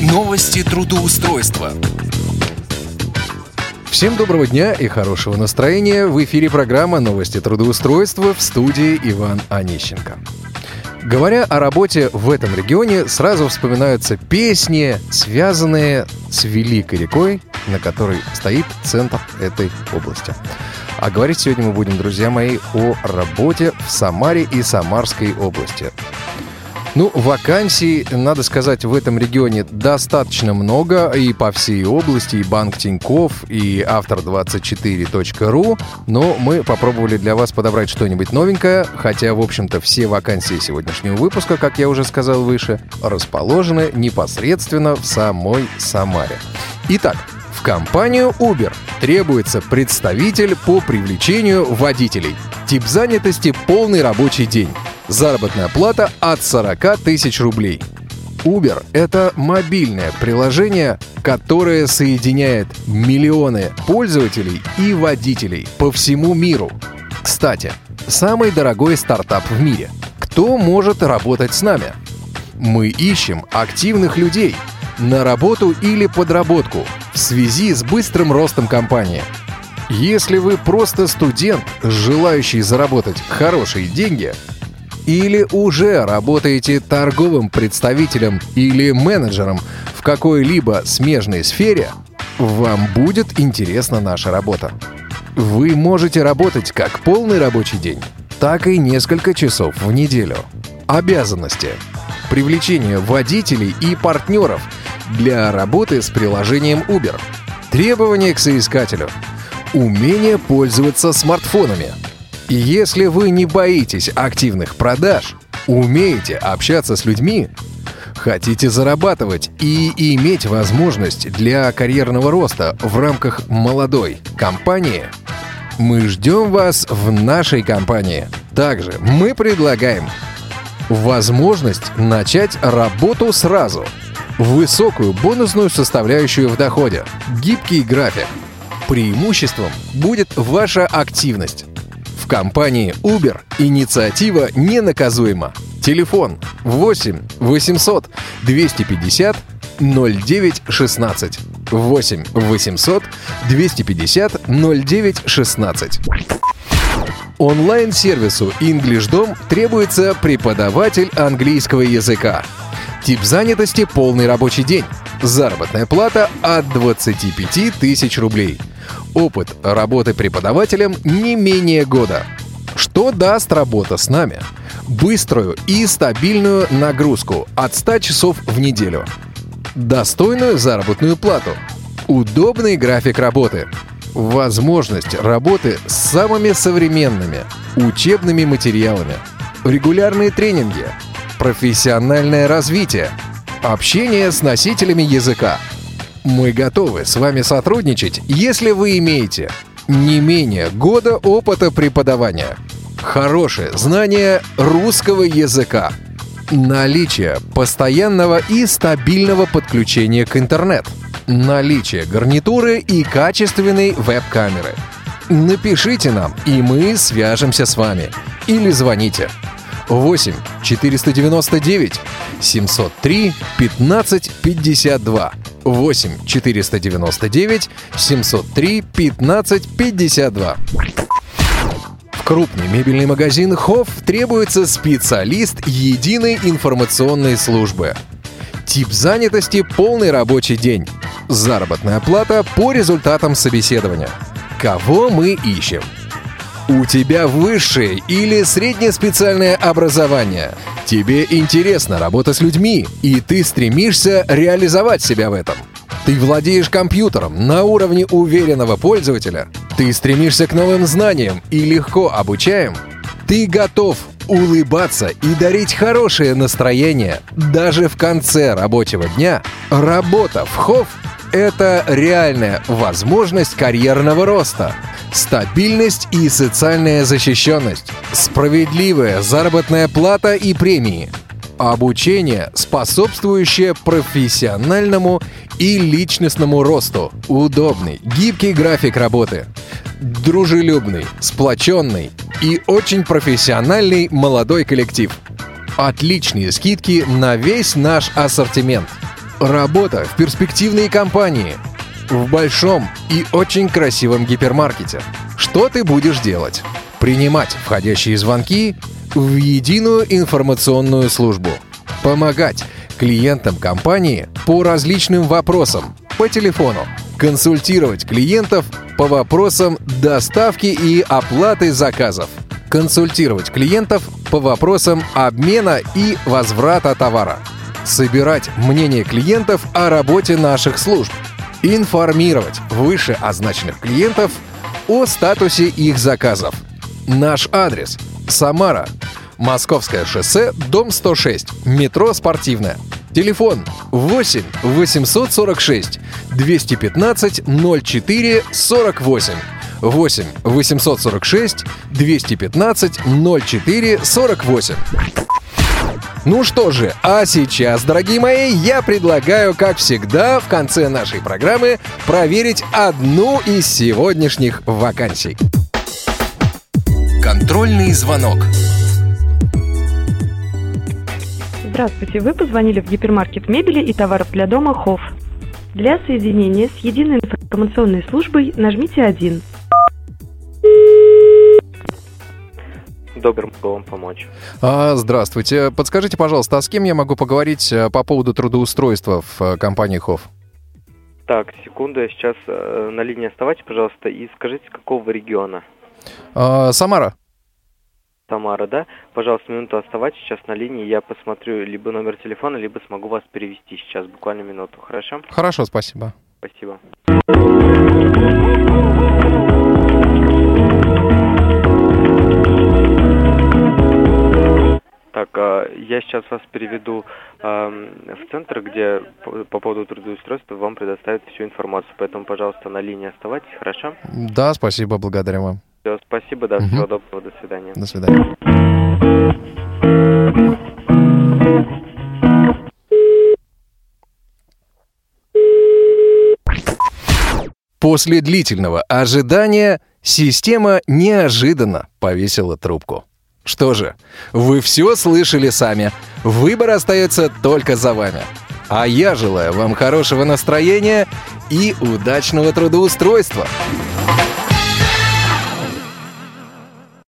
Новости трудоустройства. Всем доброго дня и хорошего настроения. В эфире программа «Новости трудоустройства» в студии Иван Онищенко. Говоря о работе в этом регионе, сразу вспоминаются песни, связанные с Великой рекой, на которой стоит центр этой области. А говорить сегодня мы будем, друзья мои, о работе в Самаре и Самарской области. Ну, вакансий, надо сказать, в этом регионе достаточно много. И по всей области, и Банк Тиньков, и автор24.ру. Но мы попробовали для вас подобрать что-нибудь новенькое. Хотя, в общем-то, все вакансии сегодняшнего выпуска, как я уже сказал выше, расположены непосредственно в самой Самаре. Итак, в компанию Uber требуется представитель по привлечению водителей. Тип занятости – полный рабочий день. Заработная плата от 40 тысяч рублей. Uber — это мобильное приложение, которое соединяет миллионы пользователей и водителей по всему миру. Кстати, самый дорогой стартап в мире. Кто может работать с нами? Мы ищем активных людей на работу или подработку в связи с быстрым ростом компании. Если вы просто студент, желающий заработать хорошие деньги — или уже работаете торговым представителем или менеджером в какой-либо смежной сфере, вам будет интересна наша работа. Вы можете работать как полный рабочий день, так и несколько часов в неделю. Обязанности. Привлечение водителей и партнеров для работы с приложением Uber. Требования к соискателю. Умение пользоваться смартфонами – если вы не боитесь активных продаж, умеете общаться с людьми, хотите зарабатывать и иметь возможность для карьерного роста в рамках молодой компании, мы ждем вас в нашей компании. Также мы предлагаем возможность начать работу сразу, высокую бонусную составляющую в доходе, гибкий график. Преимуществом будет ваша активность компании Uber инициатива ненаказуема. Телефон 8 800 250 0916. 8 800 250 0916. Онлайн-сервису EnglishDom требуется преподаватель английского языка. Тип занятости – полный рабочий день. Заработная плата от 25 тысяч рублей – Опыт работы преподавателем не менее года. Что даст работа с нами? Быструю и стабильную нагрузку от 100 часов в неделю. Достойную заработную плату. Удобный график работы. Возможность работы с самыми современными учебными материалами. Регулярные тренинги. Профессиональное развитие. Общение с носителями языка – мы готовы с вами сотрудничать, если вы имеете не менее года опыта преподавания, хорошее знание русского языка, наличие постоянного и стабильного подключения к интернет, наличие гарнитуры и качественной веб-камеры. Напишите нам, и мы свяжемся с вами. Или звоните. 8 499 703 1552 8 499 703 15 52. В крупный мебельный магазин Хофф требуется специалист единой информационной службы. Тип занятости – полный рабочий день. Заработная плата по результатам собеседования. Кого мы ищем? У тебя высшее или среднее специальное образование. Тебе интересна работа с людьми, и ты стремишься реализовать себя в этом. Ты владеешь компьютером на уровне уверенного пользователя. Ты стремишься к новым знаниям и легко обучаем. Ты готов улыбаться и дарить хорошее настроение даже в конце рабочего дня. Работа в ХОВ – это реальная возможность карьерного роста – стабильность и социальная защищенность, справедливая заработная плата и премии, обучение, способствующее профессиональному и личностному росту, удобный, гибкий график работы, дружелюбный, сплоченный и очень профессиональный молодой коллектив. Отличные скидки на весь наш ассортимент. Работа в перспективной компании. В большом и очень красивом гипермаркете. Что ты будешь делать? Принимать входящие звонки в единую информационную службу. Помогать клиентам компании по различным вопросам по телефону. Консультировать клиентов по вопросам доставки и оплаты заказов. Консультировать клиентов по вопросам обмена и возврата товара. Собирать мнение клиентов о работе наших служб. Информировать вышеозначенных клиентов о статусе их заказов. Наш адрес – Самара, Московское шоссе, дом 106, метро «Спортивное». Телефон 8 846 215 04 48. 8 846 215 04 48. Ну что же, а сейчас, дорогие мои, я предлагаю, как всегда, в конце нашей программы проверить одну из сегодняшних вакансий. Контрольный звонок. Здравствуйте, вы позвонили в гипермаркет мебели и товаров для дома «Хофф». Для соединения с единой информационной службой нажмите 1. Добр могу вам помочь. А, здравствуйте. Подскажите, пожалуйста, а с кем я могу поговорить э, по поводу трудоустройства в э, компании ХОФ? Так, секунду, я сейчас э, на линии оставайтесь, пожалуйста, и скажите, с какого вы региона? А, Самара. Тамара, да? Пожалуйста, минуту оставайтесь сейчас на линии, я посмотрю либо номер телефона, либо смогу вас перевести сейчас, буквально минуту, хорошо? Хорошо, спасибо. Спасибо. Я сейчас вас переведу ам, в центр, где по, по поводу трудоустройства вам предоставят всю информацию. Поэтому, пожалуйста, на линии оставайтесь, хорошо? Да, спасибо, благодарю вам. Все, спасибо, да, Мгм. всего доброго, до свидания. До свидания. После длительного ожидания система неожиданно повесила трубку. Что же, вы все слышали сами. Выбор остается только за вами. А я желаю вам хорошего настроения и удачного трудоустройства.